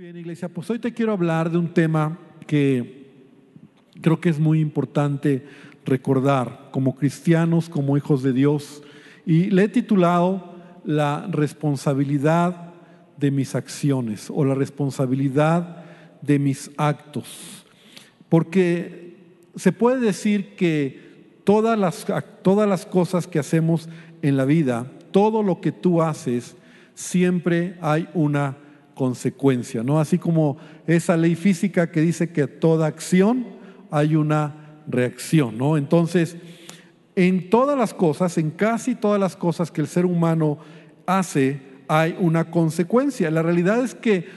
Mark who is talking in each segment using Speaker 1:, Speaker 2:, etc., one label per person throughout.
Speaker 1: bien, iglesia, pues hoy te quiero hablar de un tema que creo que es muy importante recordar como cristianos, como hijos de Dios, y le he titulado La responsabilidad de mis acciones o la responsabilidad de mis actos, porque se puede decir que todas las, todas las cosas que hacemos en la vida, todo lo que tú haces, siempre hay una consecuencia, ¿no? Así como esa ley física que dice que toda acción hay una reacción, ¿no? Entonces, en todas las cosas, en casi todas las cosas que el ser humano hace, hay una consecuencia. La realidad es que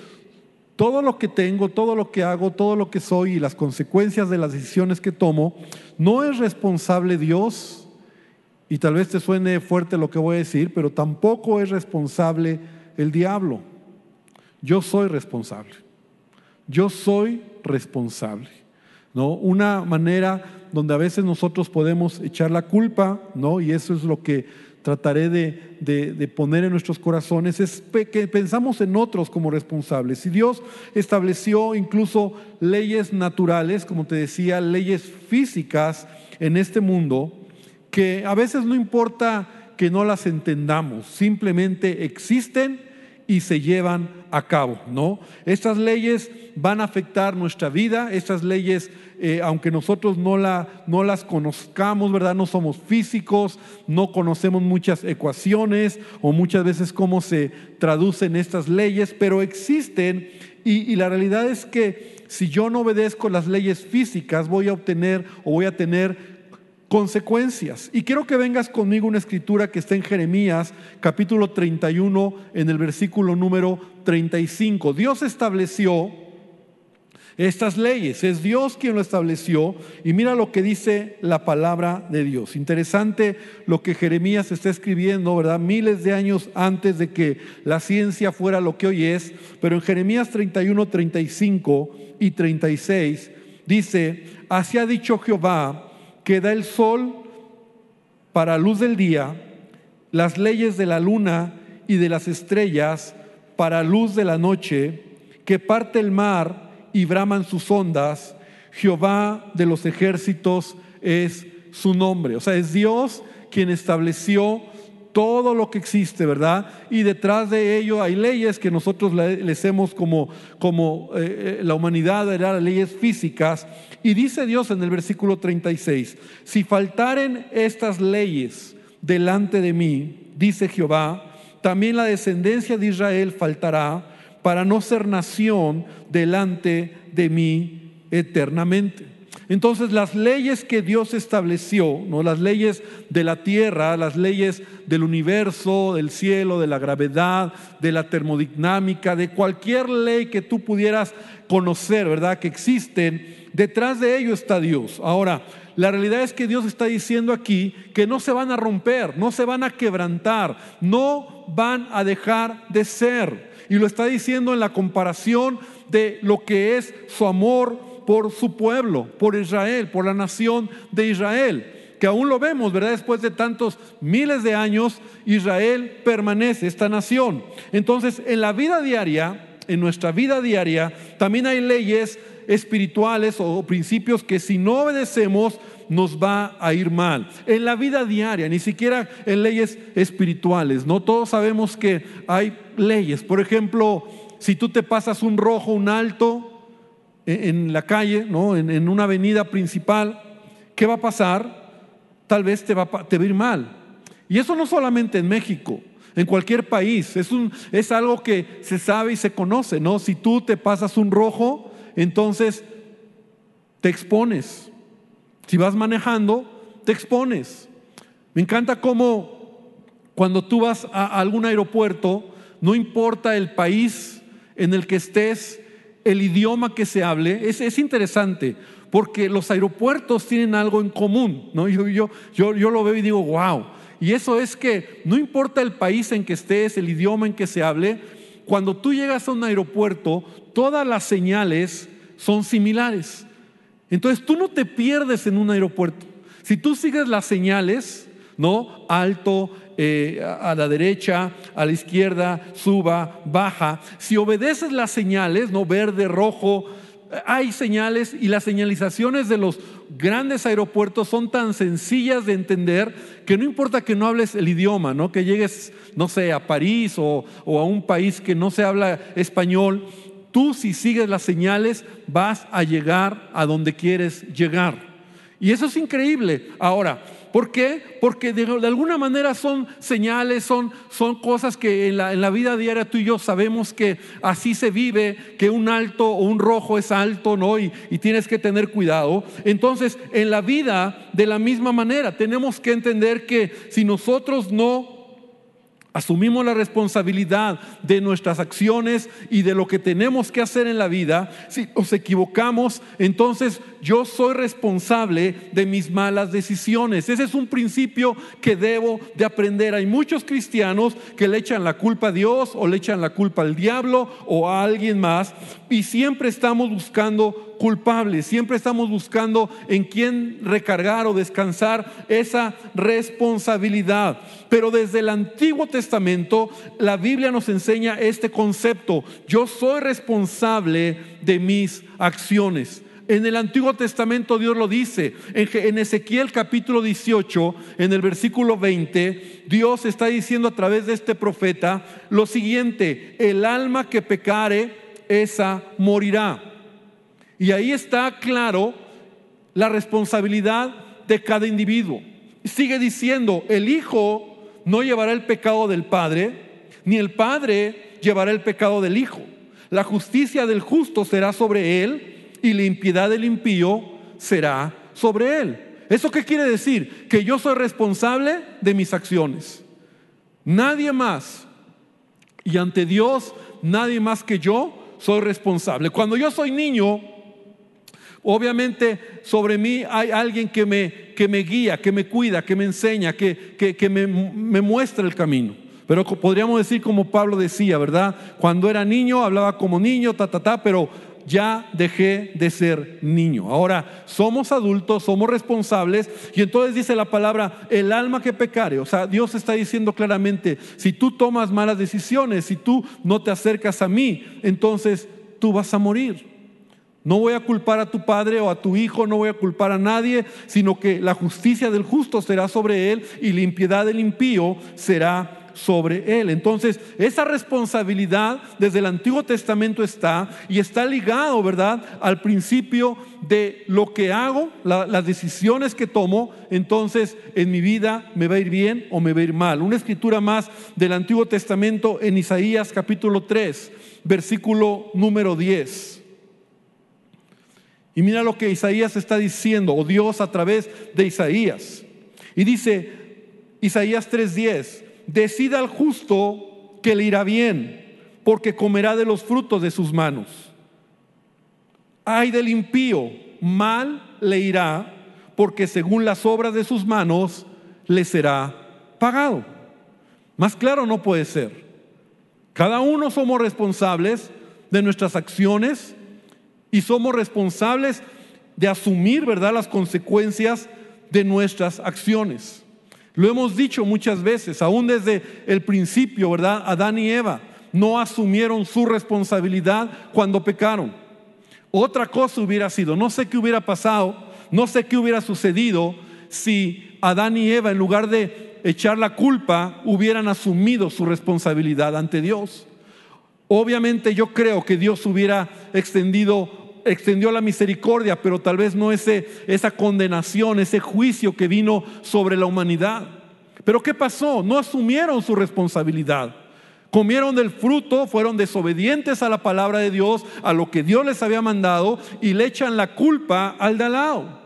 Speaker 1: todo lo que tengo, todo lo que hago, todo lo que soy y las consecuencias de las decisiones que tomo, no es responsable Dios, y tal vez te suene fuerte lo que voy a decir, pero tampoco es responsable el diablo. Yo soy responsable. Yo soy responsable. ¿no? Una manera donde a veces nosotros podemos echar la culpa, ¿no? y eso es lo que trataré de, de, poner en nuestros corazones, es que pensamos en otros como responsables. Si Dios estableció incluso leyes naturales, como te decía, leyes físicas en este mundo, que a veces no importa que no las entendamos, simplemente existen y se llevan a cabo, ¿no? Estas leyes van a afectar nuestra vida, estas leyes, eh, aunque nosotros no, la, no las conozcamos, ¿verdad? No somos físicos, no conocemos muchas ecuaciones o muchas veces cómo se traducen estas leyes, pero existen y, y la realidad es que si yo no obedezco las leyes físicas, voy a obtener o voy a tener consecuencias. Y quiero que vengas conmigo una escritura que está en Jeremías capítulo 31 en el versículo número 35. Dios estableció estas leyes, es Dios quien lo estableció y mira lo que dice la palabra de Dios. Interesante lo que Jeremías está escribiendo, ¿verdad? Miles de años antes de que la ciencia fuera lo que hoy es, pero en Jeremías 31, 35 y 36 dice, así ha dicho Jehová, que da el sol para luz del día, las leyes de la luna y de las estrellas para luz de la noche, que parte el mar y braman sus ondas, Jehová de los ejércitos es su nombre. O sea, es Dios quien estableció todo lo que existe, ¿verdad? Y detrás de ello hay leyes que nosotros les hemos como, como eh, eh, la humanidad, ¿verdad? Leyes físicas. Y dice Dios en el versículo 36, si faltaren estas leyes delante de mí, dice Jehová, también la descendencia de Israel faltará para no ser nación delante de mí eternamente. Entonces las leyes que Dios estableció, ¿no? las leyes de la tierra, las leyes del universo, del cielo, de la gravedad, de la termodinámica, de cualquier ley que tú pudieras conocer, ¿verdad? Que existen, detrás de ello está Dios. Ahora, la realidad es que Dios está diciendo aquí que no se van a romper, no se van a quebrantar, no van a dejar de ser. Y lo está diciendo en la comparación de lo que es su amor por su pueblo, por Israel, por la nación de Israel, que aún lo vemos, ¿verdad? Después de tantos miles de años, Israel permanece, esta nación. Entonces, en la vida diaria, en nuestra vida diaria, también hay leyes espirituales o principios que si no obedecemos, nos va a ir mal. En la vida diaria, ni siquiera en leyes espirituales, ¿no? Todos sabemos que hay leyes. Por ejemplo, si tú te pasas un rojo, un alto, en la calle, ¿no? en, una avenida principal, ¿qué va a pasar? Tal vez te va, te va a ir mal. Y eso no solamente en México, en cualquier país. Es, un, es algo que se sabe y se conoce, ¿no? Si tú te pasas un rojo, entonces te expones. Si vas manejando, te expones. Me encanta cómo cuando tú vas a algún aeropuerto, no importa el país en el que estés, el idioma que se hable, es, interesante, porque los aeropuertos tienen algo en común, ¿no? Yo, yo, yo, yo lo veo y digo, wow. Y eso es que no importa el país en que estés, el idioma en que se hable, cuando tú llegas a un aeropuerto, todas las señales son similares. Entonces tú no te pierdes en un aeropuerto. Si tú sigues las señales, ¿no? Alto, eh, a la derecha, a la izquierda, suba, baja. Si obedeces las señales, no verde, rojo, hay señales y las señalizaciones de los grandes aeropuertos son tan sencillas de entender que no importa que no hables el idioma, ¿no? que llegues, no sé, a París o, o a un país que no se habla español, tú si sigues las señales vas a llegar a donde quieres llegar. Y eso es increíble. Ahora, ¿Por qué? Porque de, alguna manera son señales, son, son cosas que en la, en la, vida diaria tú y yo sabemos que así se vive, que un alto o un rojo es alto, ¿no? Y, y tienes que tener cuidado. Entonces, en la vida, de la misma manera, tenemos que entender que si nosotros no asumimos la responsabilidad de nuestras acciones y de lo que tenemos que hacer en la vida, si nos equivocamos, entonces yo soy responsable de mis malas decisiones. Ese es un principio que debo de aprender. Hay muchos cristianos que le echan la culpa a Dios o le echan la culpa al diablo o a alguien más y siempre estamos buscando culpables, siempre estamos buscando en quién recargar o descansar esa responsabilidad. Pero desde el Antiguo Testamento la Biblia nos enseña este concepto. Yo soy responsable de mis acciones. En el Antiguo Testamento Dios lo dice. En Ezequiel capítulo 18, en el versículo 20, Dios está diciendo a través de este profeta lo siguiente, el alma que pecare, esa morirá. Y ahí está claro la responsabilidad de cada individuo. Sigue diciendo, el Hijo no llevará el pecado del Padre, ni el Padre llevará el pecado del Hijo. La justicia del justo será sobre él y la impiedad del impío será sobre él. ¿Eso qué quiere decir? Que yo soy responsable de mis acciones. Nadie más. Y ante Dios, nadie más que yo soy responsable. Cuando yo soy niño, Obviamente sobre mí hay alguien que me, que me guía, que me cuida, que me enseña, que, que, me, me muestra el camino. Pero podríamos decir como Pablo decía, ¿verdad? Cuando era niño hablaba como niño, ta, ta, ta, pero ya dejé de ser niño. Ahora somos adultos, somos responsables y entonces dice la palabra, el alma que pecare. O sea, Dios está diciendo claramente, si tú tomas malas decisiones, si tú no te acercas a mí, entonces tú vas a morir. No voy a culpar a tu padre o a tu hijo, no voy a culpar a nadie, sino que la justicia del justo será sobre él y la impiedad del impío será sobre él. Entonces, esa responsabilidad desde el Antiguo Testamento está y está ligado, ¿verdad?, al principio de lo que hago, las decisiones que tomo, entonces en mi vida me va a ir bien o me va a ir mal. Una escritura más del Antiguo Testamento en Isaías capítulo 3, versículo número 10. Y mira lo que Isaías está diciendo, o Dios a través de Isaías. Y dice Isaías 3:10, decida al justo que le irá bien, porque comerá de los frutos de sus manos. Ay del impío, mal le irá, porque según las obras de sus manos le será pagado. Más claro no puede ser. Cada uno somos responsables de nuestras acciones, y somos responsables de asumir, ¿verdad?, las consecuencias de nuestras acciones. Lo hemos dicho muchas veces, aún desde el principio, ¿verdad? Adán y Eva no asumieron su responsabilidad cuando pecaron. Otra cosa hubiera sido, no sé qué hubiera pasado, no sé qué hubiera sucedido si Adán y Eva, en lugar de echar la culpa, hubieran asumido su responsabilidad ante Dios. Obviamente yo creo que Dios hubiera extendido extendió la misericordia, pero tal vez no ese, esa condenación, ese juicio que vino sobre la humanidad. Pero ¿qué pasó? No asumieron su responsabilidad. Comieron del fruto, fueron desobedientes a la palabra de Dios, a lo que Dios les había mandado y le echan la culpa al de al lado.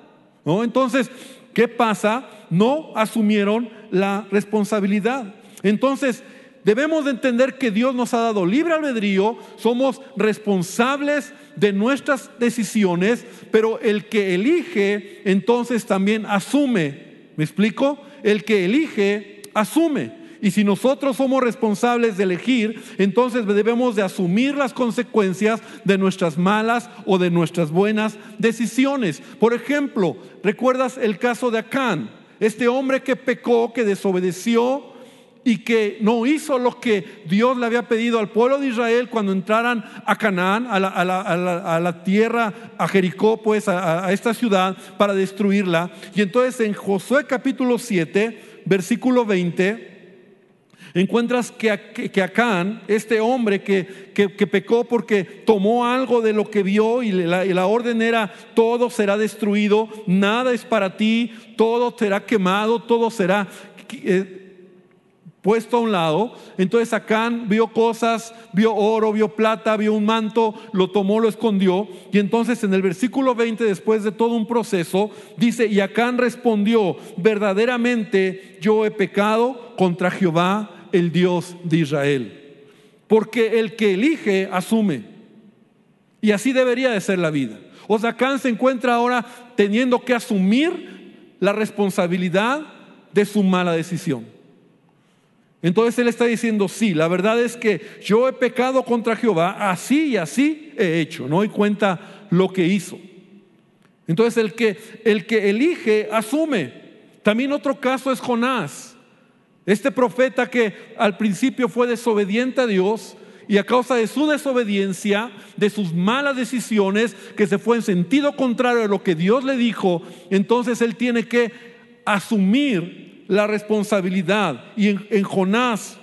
Speaker 1: ¿no? Entonces, ¿qué pasa? No asumieron la responsabilidad. Entonces, Debemos de entender que Dios nos ha dado libre albedrío, somos responsables de nuestras decisiones, pero el que elige entonces también asume. ¿Me explico? El que elige asume. Y si nosotros somos responsables de elegir, entonces debemos de asumir las consecuencias de nuestras malas o de nuestras buenas decisiones. Por ejemplo, ¿recuerdas el caso de Acán? Este hombre que pecó, que desobedeció, y que no hizo lo que Dios le había pedido al pueblo de Israel cuando entraran a Canaán, a la, tierra, a Jericó, pues a, esta ciudad, para destruirla. Y entonces en Josué capítulo 7, versículo 20, encuentras que, que, Acán, este hombre que, que, pecó porque tomó algo de lo que vio y la, y la, orden era, todo será destruido, nada es para ti, todo será quemado, todo será... Eh, puesto a un lado. Entonces Acán vio cosas, vio oro, vio plata, vio un manto, lo tomó, lo escondió. Y entonces en el versículo 20, después de todo un proceso, dice, y Acán respondió, verdaderamente yo he pecado contra Jehová, el Dios de Israel. Porque el que elige, asume. Y así debería de ser la vida. O sea, Acán se encuentra ahora teniendo que asumir la responsabilidad de su mala decisión. Entonces él está diciendo, sí, la verdad es que yo he pecado contra Jehová, así y así he hecho, no doy cuenta lo que hizo. Entonces el que, el que elige asume. También otro caso es Jonás, este profeta que al principio fue desobediente a Dios y a causa de su desobediencia, de sus malas decisiones, que se fue en sentido contrario a lo que Dios le dijo, entonces él tiene que asumir la responsabilidad. Y en, Jonás,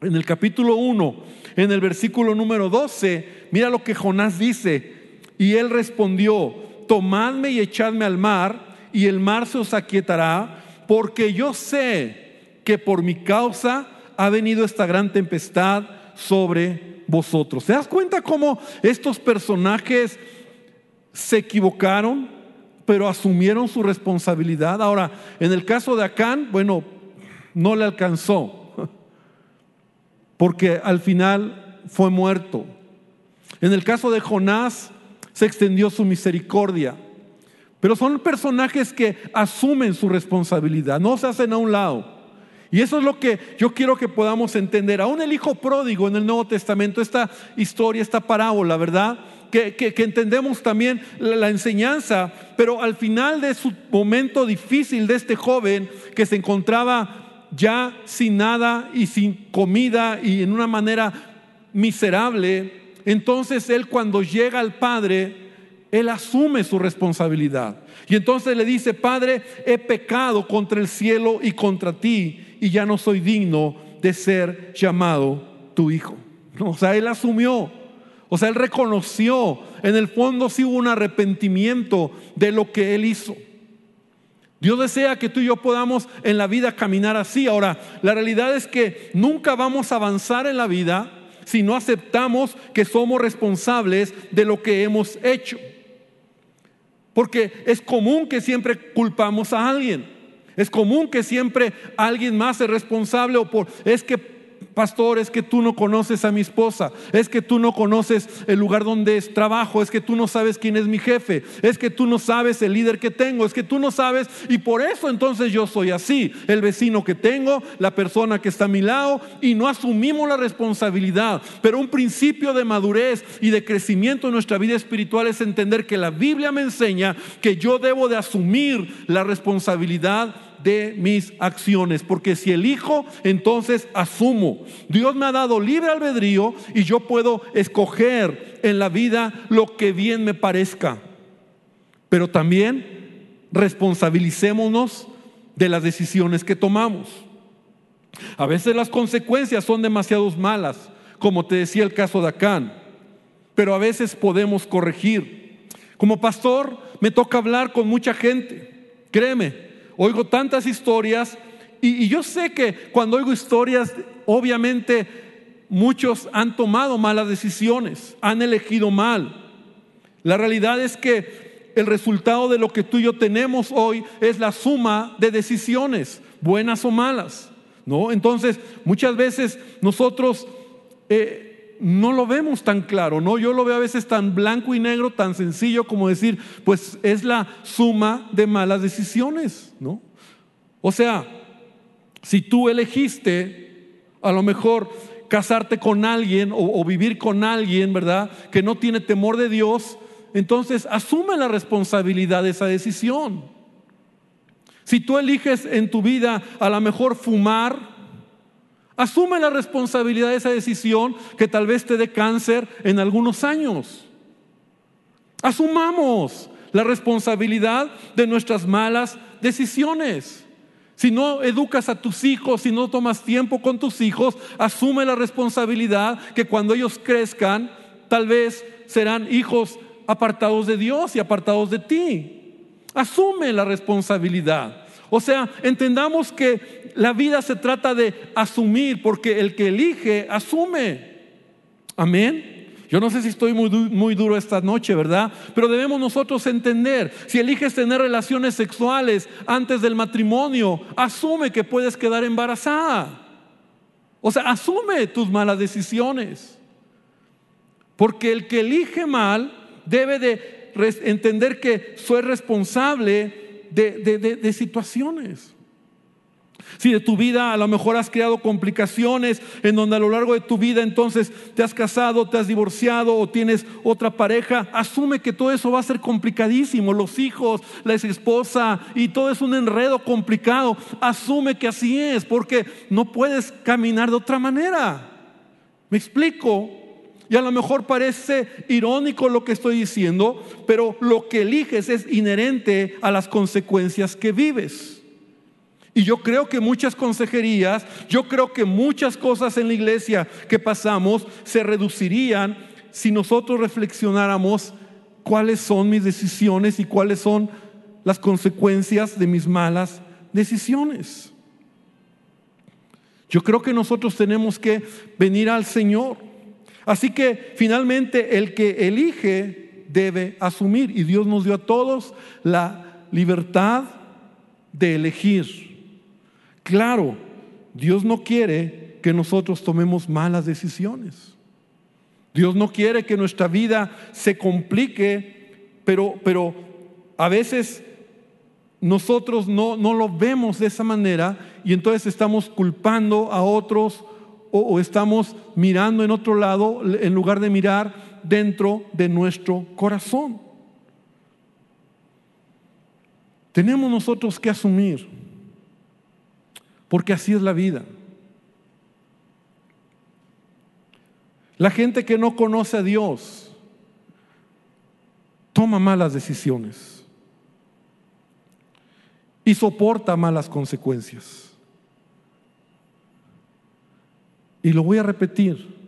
Speaker 1: en el capítulo 1, en el versículo número 12, mira lo que Jonás dice. Y él respondió, tomadme y echadme al mar, y el mar se os aquietará, porque yo sé que por mi causa ha venido esta gran tempestad sobre vosotros. ¿Se das cuenta cómo estos personajes se equivocaron? Pero asumieron su responsabilidad. Ahora, en el caso de Acán, bueno, no le alcanzó, porque al final fue muerto. En el caso de Jonás, se extendió su misericordia. Pero son personajes que asumen su responsabilidad, no se hacen a un lado. Y eso es lo que yo quiero que podamos entender. Aún el hijo pródigo en el Nuevo Testamento, esta historia, esta parábola, ¿verdad? Que, entendemos también la, enseñanza, pero al final de su momento difícil de este joven que se encontraba ya sin nada y sin comida y en una manera miserable, entonces él cuando llega al Padre, él asume su responsabilidad. Y entonces le dice, Padre, he pecado contra el cielo y contra ti y ya no soy digno de ser llamado tu hijo. O sea, él asumió o sea, él reconoció, en el fondo sí hubo un arrepentimiento de lo que él hizo. Dios desea que tú y yo podamos en la vida caminar así. Ahora, la realidad es que nunca vamos a avanzar en la vida si no aceptamos que somos responsables de lo que hemos hecho. Porque es común que siempre culpamos a alguien. Es común que siempre alguien más es responsable o por es que pastor, es que tú no conoces a mi esposa, es que tú no conoces el lugar donde es trabajo, es que tú no sabes quién es mi jefe, es que tú no sabes el líder que tengo, es que tú no sabes y por eso entonces yo soy así, el vecino que tengo, la persona que está a mi lado y no asumimos la responsabilidad. Pero un principio de madurez y de crecimiento en nuestra vida espiritual es entender que la Biblia me enseña que yo debo de asumir la responsabilidad de mis acciones, porque si elijo, entonces asumo. Dios me ha dado libre albedrío y yo puedo escoger en la vida lo que bien me parezca. Pero también responsabilicémonos de las decisiones que tomamos. A veces las consecuencias son demasiado malas, como te decía el caso de Acán, pero a veces podemos corregir. Como pastor me toca hablar con mucha gente, créeme, oigo tantas historias y, yo sé que cuando oigo historias, obviamente muchos han tomado malas decisiones, han elegido mal. La realidad es que el resultado de lo que tú y yo tenemos hoy es la suma de decisiones, buenas o malas. ¿no? Entonces, muchas veces nosotros eh, no lo vemos tan claro, ¿no? Yo lo veo a veces tan blanco y negro, tan sencillo como decir, pues es la suma de malas decisiones, ¿no? O sea, si tú elegiste a lo mejor casarte con alguien o, vivir con alguien, ¿verdad? Que no tiene temor de Dios, entonces asume la responsabilidad de esa decisión. Si tú eliges en tu vida a lo mejor fumar, Asume la responsabilidad de esa decisión que tal vez te dé cáncer en algunos años. Asumamos la responsabilidad de nuestras malas decisiones. Si no educas a tus hijos, si no tomas tiempo con tus hijos, asume la responsabilidad que cuando ellos crezcan, tal vez serán hijos apartados de Dios y apartados de ti. Asume la responsabilidad. O sea, entendamos que la vida se trata de asumir, porque el que elige, asume. Amén. Yo no sé si estoy muy, muy, duro esta noche, ¿verdad? Pero debemos nosotros entender, si eliges tener relaciones sexuales antes del matrimonio, asume que puedes quedar embarazada. O sea, asume tus malas decisiones. Porque el que elige mal debe de entender que soy responsable de situaciones. Si de tu vida a lo mejor has creado complicaciones en donde a lo largo de tu vida entonces te has casado, te has divorciado o tienes otra pareja, asume que todo eso va a ser complicadísimo, los hijos, la ex esposa y todo es un enredo complicado. Asume que así es porque no puedes caminar de otra manera. ¿Me explico? Y a lo mejor parece irónico lo que estoy diciendo, pero lo que eliges es inherente a las consecuencias que vives. Y yo creo que muchas consejerías, yo creo que muchas cosas en la iglesia que pasamos se reducirían si nosotros reflexionáramos cuáles son mis decisiones y cuáles son las consecuencias de mis malas decisiones. Yo creo que nosotros tenemos que venir al Señor. Así que finalmente el que elige debe asumir. Y Dios nos dio a todos la libertad de elegir. Claro, Dios no quiere que nosotros tomemos malas decisiones. Dios no quiere que nuestra vida se complique, pero, pero a veces nosotros no, no, lo vemos de esa manera y entonces estamos culpando a otros o, estamos mirando en otro lado en lugar de mirar dentro de nuestro corazón. Tenemos nosotros que asumir porque así es la vida. La gente que no conoce a Dios toma malas decisiones y soporta malas consecuencias. Y lo voy a repetir.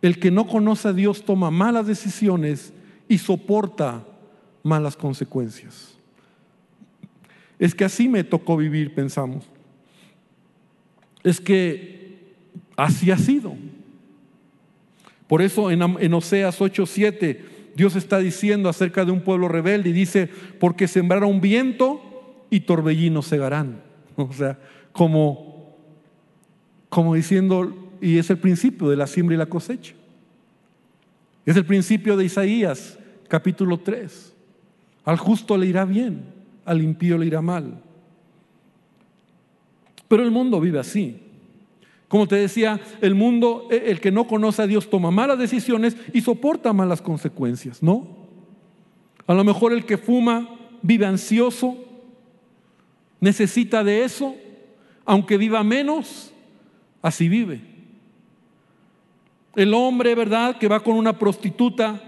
Speaker 1: El que no conoce a Dios toma malas decisiones y soporta malas consecuencias. Es que así me tocó vivir, pensamos es que así ha sido. Por eso en, en Oseas 8:7 Dios está diciendo acerca de un pueblo rebelde y dice, porque sembraron viento y torbellinos segarán. O sea, como, como diciendo, y es el principio de la siembra y la cosecha. Es el principio de Isaías, capítulo 3. Al justo le irá bien, al impío le irá mal. Pero el mundo vive así. Como te decía, el mundo, e, el que no conoce a Dios toma malas decisiones y soporta malas consecuencias, ¿no? A lo mejor el que fuma vive ansioso, necesita de eso, aunque viva menos, así vive. El hombre, ¿verdad?, que va con una prostituta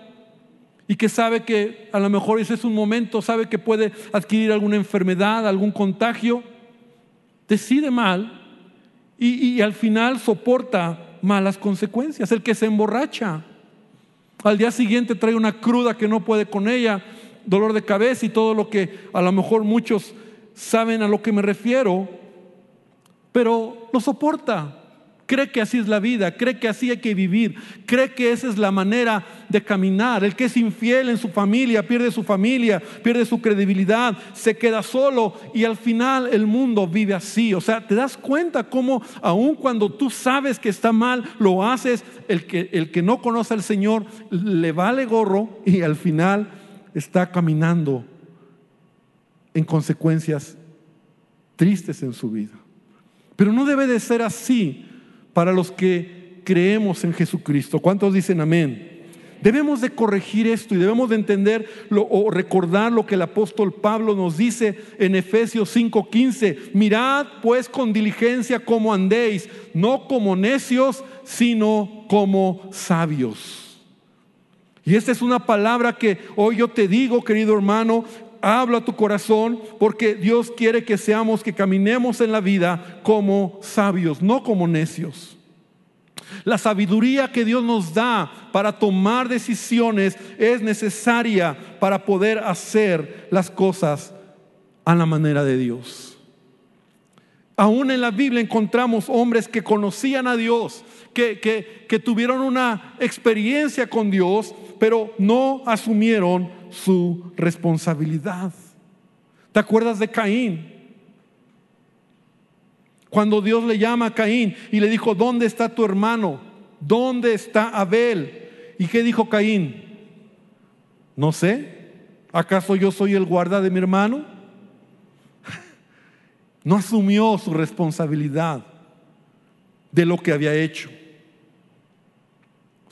Speaker 1: y que sabe que a lo mejor ese es un momento, sabe que puede adquirir alguna enfermedad, algún contagio, decide mal y, al final soporta malas consecuencias. El que se emborracha, al día siguiente trae una cruda que no puede con ella, dolor de cabeza y todo lo que a lo mejor muchos saben a lo que me refiero, pero lo soporta cree que así es la vida, cree que así hay que vivir, cree que esa es la manera de caminar. El que es infiel en su familia pierde su familia, pierde su credibilidad, se queda solo y al final el mundo vive así. O sea, te das cuenta cómo aun cuando tú sabes que está mal, lo haces, el que, el que no conoce al Señor le vale gorro y al final está caminando en consecuencias tristes en su vida. Pero no debe de ser así para los que creemos en Jesucristo. ¿Cuántos dicen amén? Debemos de corregir esto y debemos de entender o recordar lo que el apóstol Pablo nos dice en Efesios 5:15. Mirad pues con diligencia cómo andéis, no como necios, sino como sabios. Y esta es una palabra que hoy yo te digo, querido hermano, habla tu corazón porque Dios quiere que seamos, que caminemos en la vida como sabios, no como necios. La sabiduría que Dios nos da para tomar decisiones es necesaria para poder hacer las cosas a la manera de Dios. Aún en la Biblia encontramos hombres que conocían a Dios, que, que tuvieron una experiencia con Dios, pero no asumieron su responsabilidad. ¿Te acuerdas de Caín? Cuando Dios le llama a Caín y le dijo, ¿dónde está tu hermano? ¿Dónde está Abel? ¿Y qué dijo Caín? No sé. ¿Acaso yo soy el guarda de mi hermano? No asumió su responsabilidad de lo que había hecho.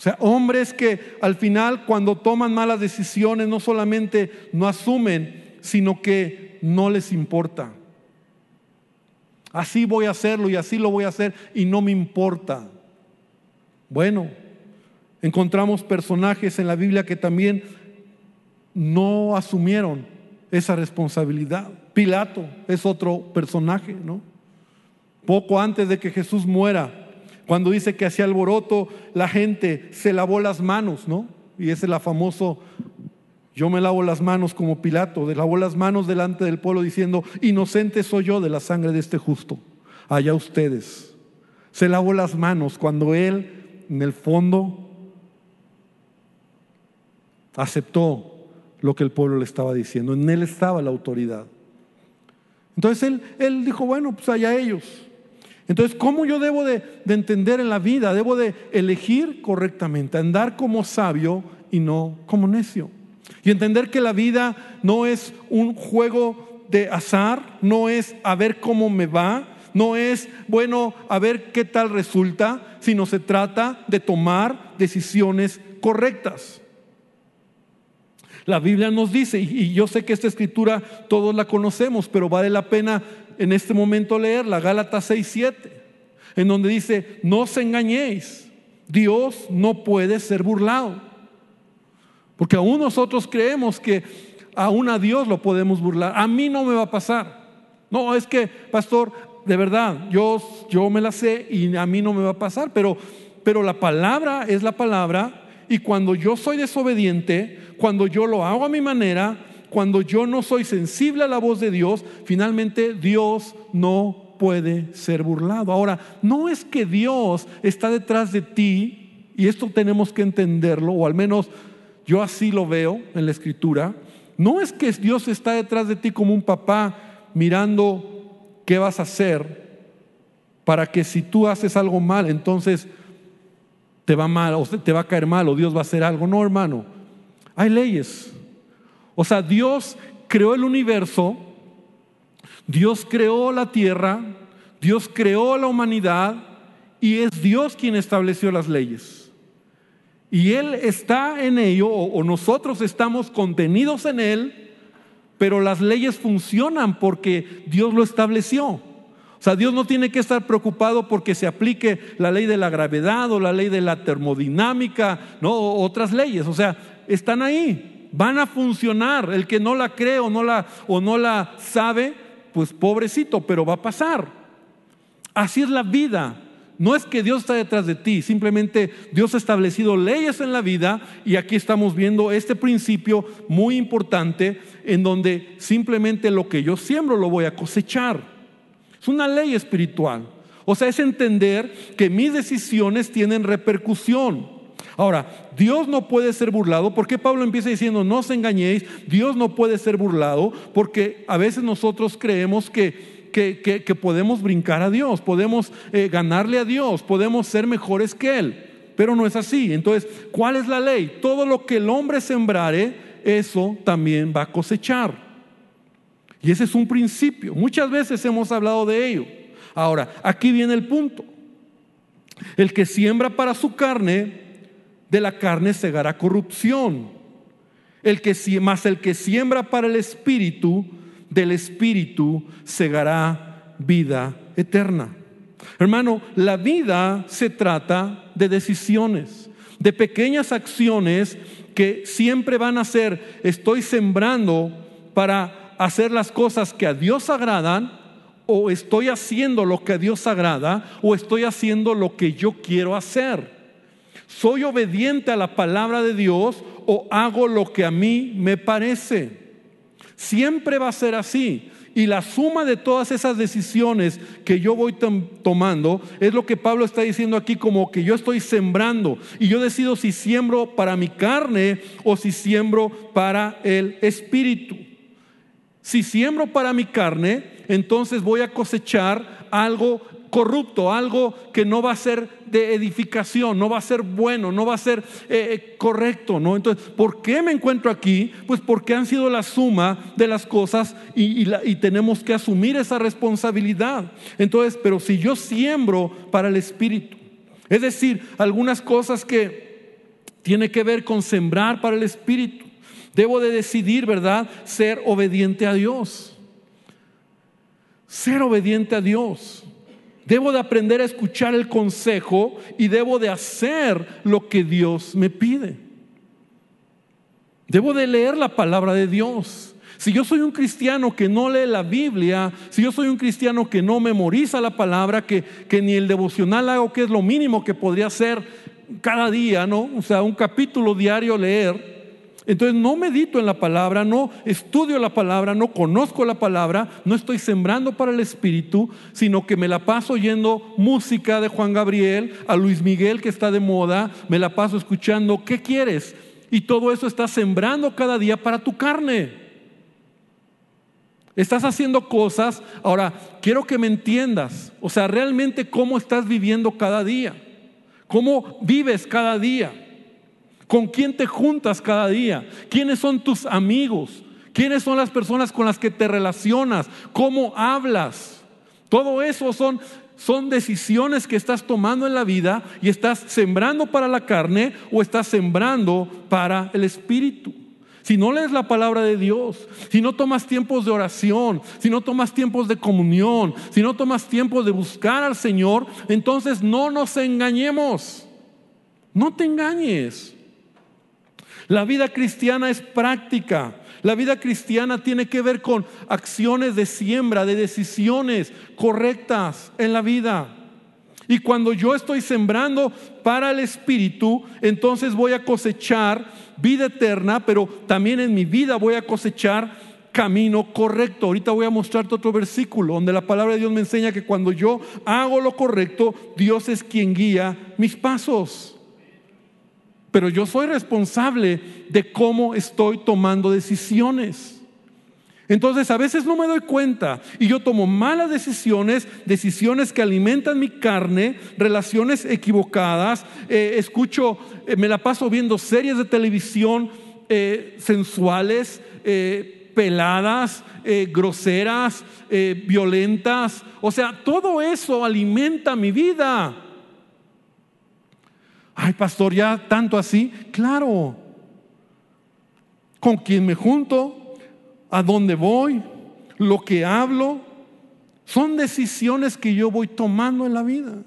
Speaker 1: O sea, hombres que al final cuando toman malas decisiones no solamente no asumen, sino que no les importa. Así voy a hacerlo y así lo voy a hacer y no me importa. Bueno, encontramos personajes en la Biblia que también no asumieron esa responsabilidad. Pilato es otro personaje, ¿no? Poco antes de que Jesús muera, cuando dice que hacía alboroto, la gente se lavó las manos, ¿no? Y ese es la famoso, yo me lavo las manos como Pilato, de lavó las manos delante del pueblo diciendo, inocente soy yo de la sangre de este justo. Allá ustedes. Se lavó las manos cuando él, en el fondo, aceptó lo que el pueblo le estaba diciendo. En él estaba la autoridad. Entonces él, él dijo, bueno, pues allá ellos. Entonces, ¿cómo yo debo de, entender en la vida? Debo de elegir correctamente, andar como sabio y no como necio. Y entender que la vida no es un juego de azar, no es a ver cómo me va, no es, bueno, a ver qué tal resulta, sino se trata de tomar decisiones correctas. La Biblia nos dice, y yo sé que esta escritura todos la conocemos, pero vale la pena en este momento leerla, Gálatas 6, 7, en donde dice, no os engañéis, Dios no puede ser burlado. Porque aún nosotros creemos que aún a Dios lo podemos burlar. A mí no me va a pasar. No, es que, pastor, de verdad, yo, yo me la sé y a mí no me va a pasar, pero, pero la palabra es la palabra y cuando yo soy desobediente, cuando yo lo hago a mi manera, cuando yo no soy sensible a la voz de Dios, finalmente Dios no puede ser burlado. Ahora, no es que Dios está detrás de ti, y esto tenemos que entenderlo, o al menos yo así lo veo en la escritura, no es que Dios está detrás de ti como un papá mirando qué vas a hacer para que si tú haces algo mal, entonces te va mal o te va a caer mal o Dios va a hacer algo. No, hermano. Hay leyes. O sea, Dios creó el universo, Dios creó la tierra, Dios creó la humanidad y es Dios quien estableció las leyes. Y Él está en ello, o, nosotros estamos contenidos en Él, pero las leyes funcionan porque Dios lo estableció. O sea, Dios no tiene que estar preocupado porque se aplique la ley de la gravedad o la ley de la termodinámica, no, otras leyes. O sea, están ahí, van a funcionar. El que no la cree o no la, o no la sabe, pues pobrecito, pero va a pasar. Así es la vida. No es que Dios está detrás de ti, simplemente Dios ha establecido leyes en la vida y aquí estamos viendo este principio muy importante en donde simplemente lo que yo siembro lo voy a cosechar. Es una ley espiritual. O sea, es entender que mis decisiones tienen repercusión. Ahora, Dios no puede ser burlado. ¿Por qué Pablo empieza diciendo, no os engañéis? Dios no puede ser burlado porque a veces nosotros creemos que, que, podemos brincar a Dios, podemos eh, ganarle a Dios, podemos ser mejores que Él. Pero no es así. Entonces, ¿cuál es la ley? Todo lo que el hombre sembrare, eso también va a cosechar. Y ese es un principio. Muchas veces hemos hablado de ello. Ahora, aquí viene el punto. El que siembra para su carne, de la carne segará corrupción. El que, más el que siembra para el espíritu, del espíritu segará vida eterna. Hermano, la vida se trata de decisiones, de pequeñas acciones que siempre van a ser, estoy sembrando para hacer las cosas que a Dios agradan, o estoy haciendo lo que a Dios agrada, o estoy haciendo lo que yo quiero hacer. ¿Soy obediente a la palabra de Dios o hago lo que a mí me parece? Siempre va a ser así. Y la suma de todas esas decisiones que yo voy tomando es lo que Pablo está diciendo aquí como que yo estoy sembrando y yo decido si siembro para mi carne o si siembro para el espíritu. Si siembro para mi carne, entonces voy a cosechar algo corrupto, algo que no va a ser de edificación, no va a ser bueno, no va a ser eh, eh, correcto, ¿no? Entonces, ¿por qué me encuentro aquí? Pues porque han sido la suma de las cosas y, y tenemos que asumir esa responsabilidad. Entonces, pero si yo siembro para el Espíritu, es decir, algunas cosas que tiene que ver con sembrar para el Espíritu, debo de decidir, ¿verdad? Ser obediente a Dios. Ser obediente a Dios. Debo de aprender a escuchar el consejo y debo de hacer lo que Dios me pide. Debo de leer la palabra de Dios. Si yo soy un cristiano que no lee la Biblia, si yo soy un cristiano que no memoriza la palabra, que, que ni el devocional hago, que es lo mínimo que podría hacer cada día, ¿no? O sea, un capítulo diario leer, entonces no medito en la palabra, no estudio la palabra, no conozco la palabra, no estoy sembrando para el Espíritu, sino que me la paso oyendo música de Juan Gabriel, a Luis Miguel que está de moda, me la paso escuchando, ¿qué quieres? Y todo eso está sembrando cada día para tu carne. Estás haciendo cosas, ahora quiero que me entiendas, o sea, realmente cómo estás viviendo cada día, cómo vives cada día. ¿Con quién te juntas cada día? ¿Quiénes son tus amigos? ¿Quiénes son las personas con las que te relacionas? ¿Cómo hablas? Todo eso son, son decisiones que estás tomando en la vida y estás sembrando para la carne o estás sembrando para el espíritu. Si no lees la palabra de Dios, si no tomas tiempos de oración, si no tomas tiempos de comunión, si no tomas tiempos de buscar al Señor, entonces no nos engañemos. No te engañes. La vida cristiana es práctica. La vida cristiana tiene que ver con acciones de siembra, de decisiones correctas en la vida. Y cuando yo estoy sembrando para el Espíritu, entonces voy a cosechar vida eterna, pero también en mi vida voy a cosechar camino correcto. Ahorita voy a mostrarte otro versículo donde la palabra de Dios me enseña que cuando yo hago lo correcto, Dios es quien guía mis pasos pero yo soy responsable de cómo estoy tomando decisiones. Entonces a veces no me doy cuenta y yo tomo malas decisiones, decisiones que alimentan mi carne, relaciones equivocadas, eh, escucho, eh, me la paso viendo series de televisión eh, sensuales, peladas, groseras, violentas. O sea, todo eso alimenta mi vida. Ay, pastor, ya tanto así. Claro. Con quién me junto, a dónde voy, lo que hablo, son decisiones que yo voy tomando en la vida.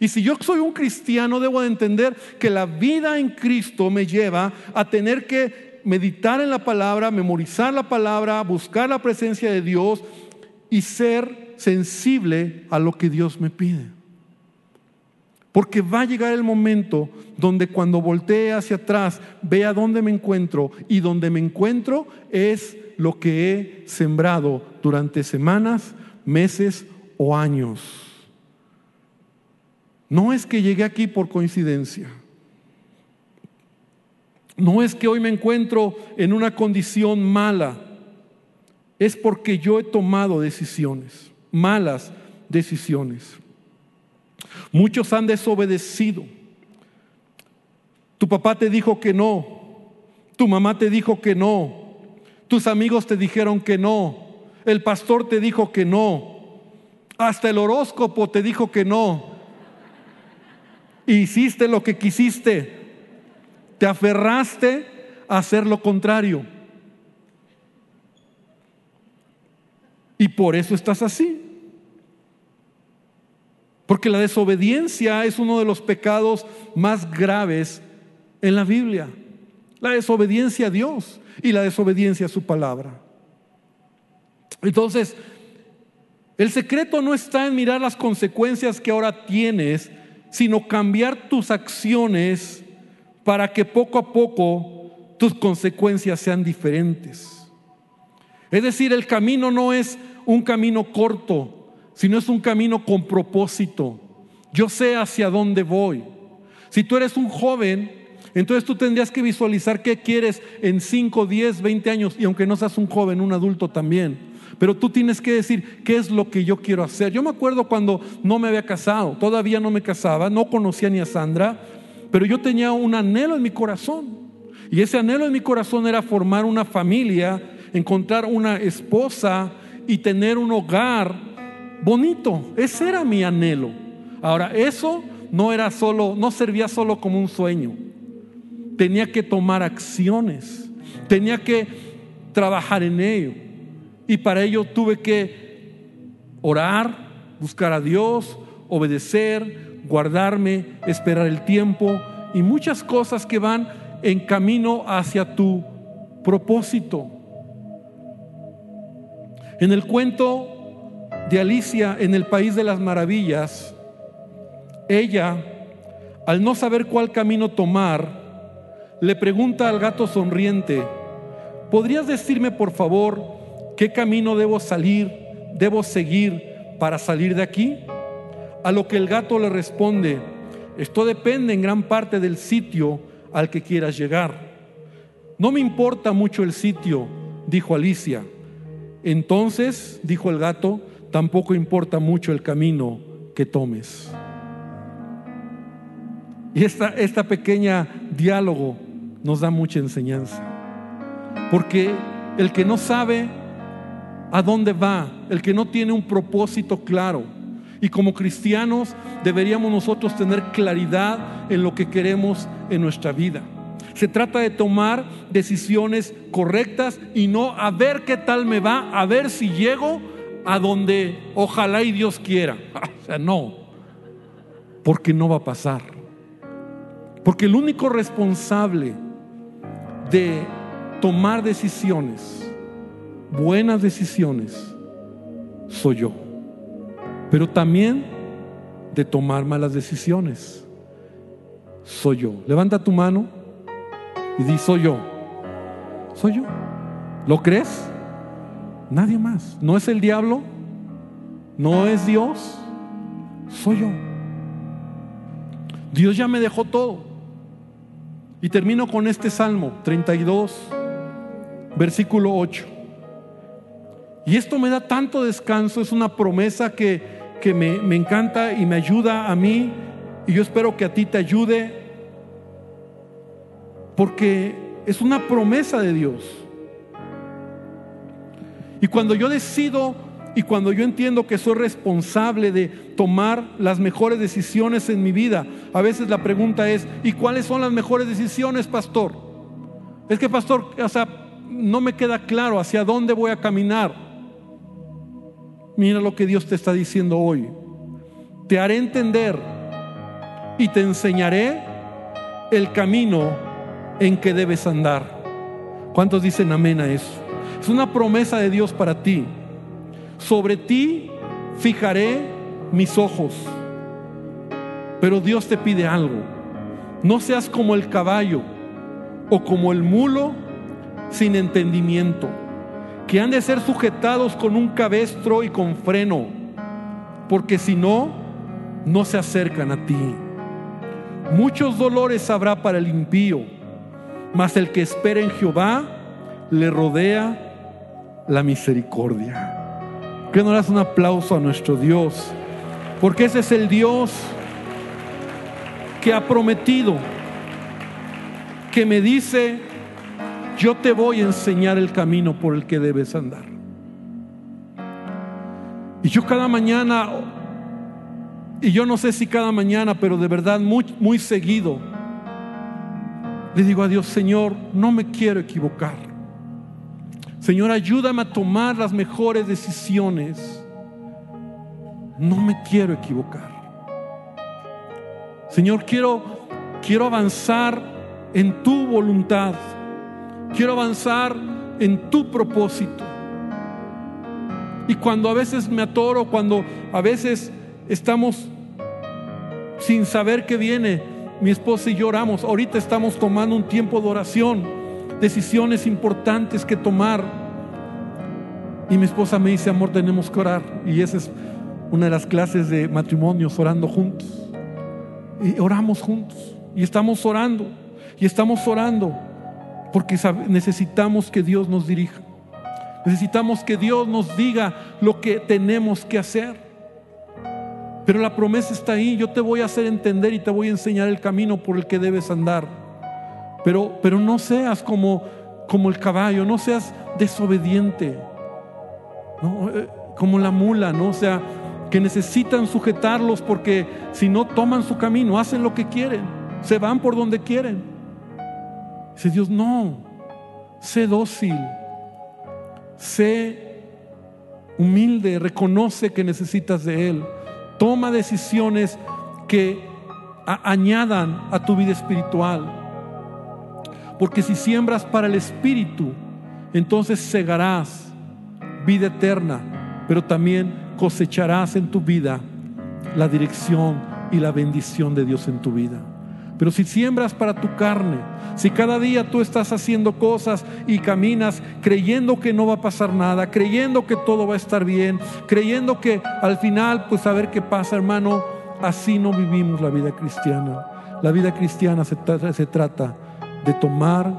Speaker 1: Y si yo soy un cristiano, debo de entender que la vida en Cristo me lleva a tener que meditar en la palabra, memorizar la palabra, buscar la presencia de Dios y ser sensible a lo que Dios me pide. Porque va a llegar el momento donde cuando voltee hacia atrás vea dónde me encuentro y donde me encuentro es lo que he sembrado durante semanas, meses o años. No es que llegué aquí por coincidencia. No es que hoy me encuentro en una condición mala. Es porque yo he tomado decisiones, malas decisiones. Muchos han desobedecido. Tu papá te dijo que no. Tu mamá te dijo que no. Tus amigos te dijeron que no. El pastor te dijo que no. Hasta el horóscopo te dijo que no. Hiciste lo que quisiste. te aferraste a hacer lo contrario. Y por eso estás así. Porque la desobediencia es uno de los pecados más graves en la Biblia. La desobediencia a Dios y la desobediencia a su palabra. Entonces, el secreto no está en mirar las consecuencias que ahora tienes, sino cambiar tus acciones para que poco a poco tus consecuencias sean diferentes. Es decir, el camino no es un camino corto, sino es un camino con propósito. Yo sé hacia dónde voy. Si tú eres un joven, entonces tú tendrías que visualizar qué quieres en 5, 10, 20 años, y aunque no seas un joven, un adulto también. Pero tú tienes que decir, ¿qué es lo que yo quiero hacer? Yo me acuerdo cuando no me había casado, todavía no me casaba, no conocía ni a Sandra, pero yo tenía un anhelo en mi corazón. Y ese anhelo en mi corazón era formar una familia, encontrar una esposa y tener un hogar bonito. Ese era mi anhelo. Ahora, eso no era solo, no servía solo como un sueño. Tenía que tomar acciones, tenía que trabajar en ello. Y para ello tuve que orar, buscar a Dios, obedecer, guardarme, esperar el tiempo y muchas cosas que van en camino hacia tu propósito. En el cuento de Alicia en el País de las Maravillas, ella, al no saber cuál camino tomar, le pregunta al gato sonriente, ¿podrías decirme por favor ¿Qué camino debo salir, debo seguir para salir de aquí? A lo que el gato le responde, esto depende en gran parte del sitio al que quieras llegar. No me importa mucho el sitio, dijo Alicia. Entonces, dijo el gato, tampoco importa mucho el camino que tomes. Y esta, esta pequeña diálogo nos da mucha enseñanza. Porque el que no sabe a dónde va, el que no tiene un propósito claro. Y como cristianos deberíamos nosotros tener claridad en lo que queremos en nuestra vida. Se trata de tomar decisiones correctas y no a ver qué tal me va, a ver si llego a donde ojalá y Dios quiera. O sea, no, porque no va a pasar. Porque el único responsable de tomar decisiones buenas decisiones soy yo, pero también de tomar malas decisiones soy yo. Levanta tu mano y di, soy yo. Soy yo. ¿Lo crees? Nadie más. No es el diablo, no es Dios, soy yo. Dios ya me dejó todo. Y termino con este Salmo 32, versículo 8. Y esto me da tanto descanso, es una promesa que, me, me encanta y me ayuda a mí y yo espero que a ti te ayude porque es una promesa de Dios. Y cuando yo decido y cuando yo entiendo que soy responsable de tomar las mejores decisiones en mi vida, a veces la pregunta es, ¿y cuáles son las mejores decisiones, pastor? Es que, pastor, o sea, no me queda claro hacia dónde voy a caminar. Mira lo que Dios te está diciendo hoy. Te haré entender y te enseñaré el camino en que debes andar. ¿Cuántos dicen amén a eso? Es una promesa de Dios para ti. Sobre ti fijaré mis ojos. Pero Dios te pide algo. No seas como el caballo o como el mulo sin entendimiento que han de ser sujetados con un cabestro y con freno, porque si no, no se acercan a ti. Muchos dolores habrá para el impío, mas el que espera en Jehová le rodea la misericordia. Que no le das un aplauso a nuestro Dios, porque ese es el Dios que ha prometido, que me dice yo te voy a enseñar el camino por el que debes andar. Y yo cada mañana, y yo no sé si cada mañana, pero de verdad muy, muy seguido, le digo a Dios, Señor, no me quiero equivocar. Señor, ayúdame a tomar las mejores decisiones. No me quiero equivocar. Señor, quiero, quiero avanzar en tu voluntad. Quiero avanzar en tu propósito. Y cuando a veces me atoro, cuando a veces estamos sin saber qué viene, mi esposa y yo oramos. Ahorita estamos tomando un tiempo de oración, decisiones importantes que tomar. Y mi esposa me dice, amor, tenemos que orar. Y esa es una de las clases de matrimonios, orando juntos. Y oramos juntos. Y estamos orando. Y estamos orando. Porque necesitamos que Dios nos dirija. Necesitamos que Dios nos diga lo que tenemos que hacer. Pero la promesa está ahí, yo te voy a hacer entender y te voy a enseñar el camino por el que debes andar. Pero, pero no seas como, como el caballo, no seas desobediente, eh, como la mula, ¿no? O sea, que necesitan sujetarlos porque si no toman su camino, hacen lo que quieren, se van por donde quieren. Dice Dios, no, sé dócil, sé humilde, reconoce que necesitas de Él. Toma decisiones que añadan a tu vida espiritual. Porque si siembras para el espíritu, entonces segarás vida eterna, pero también cosecharás en tu vida la dirección y la bendición de Dios en tu vida. Pero si siembras para tu carne, si cada día tú estás haciendo cosas y caminas creyendo que no va a pasar nada, creyendo que todo va a estar bien, creyendo que al final, pues a ver qué pasa, hermano, así no vivimos la vida cristiana. La vida cristiana se, se trata de tomar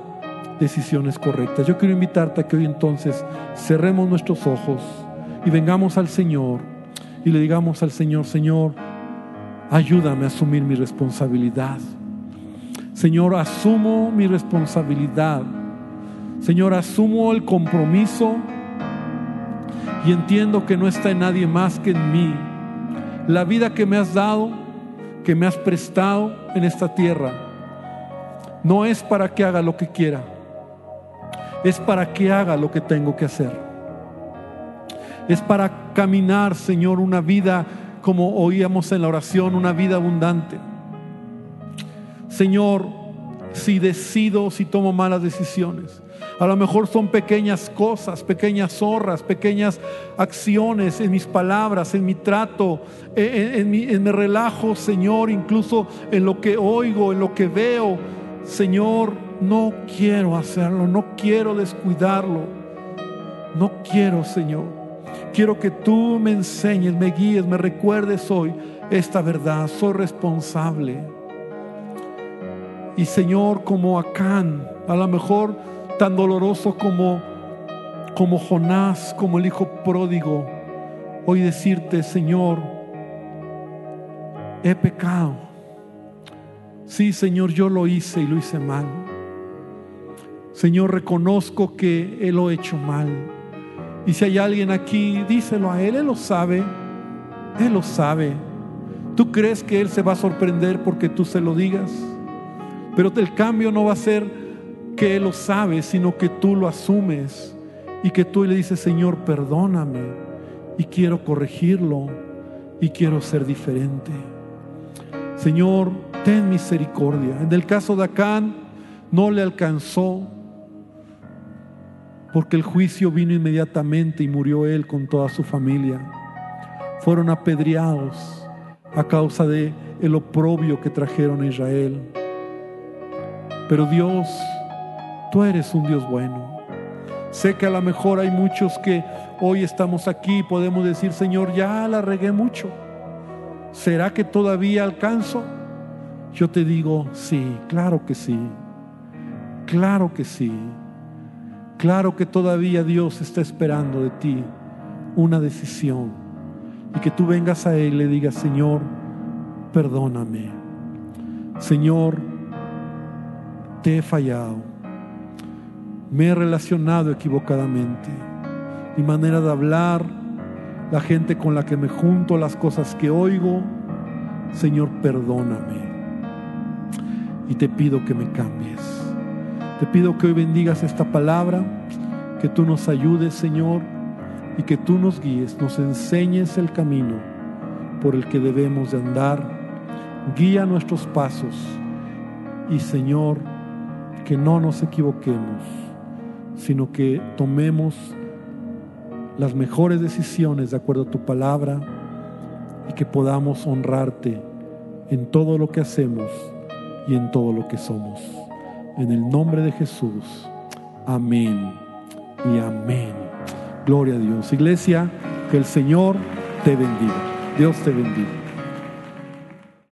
Speaker 1: decisiones correctas. Yo quiero invitarte a que hoy entonces cerremos nuestros ojos y vengamos al Señor y le digamos al Señor, Señor, ayúdame a asumir mi responsabilidad. Señor, asumo mi responsabilidad. Señor, asumo el compromiso y entiendo que no está en nadie más que en mí. La vida que me has dado, que me has prestado en esta tierra, no es para que haga lo que quiera, es para que haga lo que tengo que hacer. Es para caminar, Señor, una vida como oíamos en la oración, una vida abundante. Señor, si decido, si tomo malas decisiones. A lo mejor son pequeñas cosas, pequeñas zorras, pequeñas acciones en mis palabras, en mi trato, en, mi, en mi relajo, Señor, incluso en lo que oigo, en lo que veo. Señor, no quiero hacerlo, no quiero descuidarlo. No quiero, Señor. Quiero que tú me enseñes, me guíes, me recuerdes hoy esta verdad. Soy responsable. Y Señor, como Acán, a lo mejor tan doloroso como, como Jonás, como el hijo pródigo, hoy decirte, Señor, he pecado. Sí, Señor, yo lo hice y lo hice mal. Señor, reconozco que Él lo he hecho mal. Y si hay alguien aquí, díselo a Él, Él lo sabe, Él lo sabe. ¿Tú crees que Él se va a sorprender porque tú se lo digas? Pero el cambio no va a ser que Él lo sabe, sino que tú lo asumes y que tú le dices, Señor, perdóname y quiero corregirlo y quiero ser diferente. Señor, ten misericordia. En el caso de Acán no le alcanzó porque el juicio vino inmediatamente y murió él con toda su familia. Fueron apedreados a causa de el oprobio que trajeron a Israel. Pero Dios, tú eres un Dios bueno. Sé que a lo mejor hay muchos que hoy estamos aquí y podemos decir, Señor, ya la regué mucho. ¿Será que todavía alcanzo? Yo te digo, sí, claro que sí. Claro que sí. Claro que todavía Dios está esperando de ti una decisión. Y que tú vengas a Él y le digas, Señor, perdóname. Señor, te he fallado, me he relacionado equivocadamente, mi manera de hablar, la gente con la que me junto, las cosas que oigo, Señor, perdóname y te pido que me cambies. Te pido que hoy bendigas esta palabra, que tú nos ayudes, Señor, y que tú nos guíes, nos enseñes el camino por el que debemos de andar. Guía nuestros pasos y, Señor, que no nos equivoquemos, sino que tomemos las mejores decisiones de acuerdo a tu palabra y que podamos honrarte en todo lo que hacemos y en todo lo que somos. En el nombre de Jesús. Amén y amén. Gloria a Dios. Iglesia, que el Señor te bendiga. Dios te bendiga.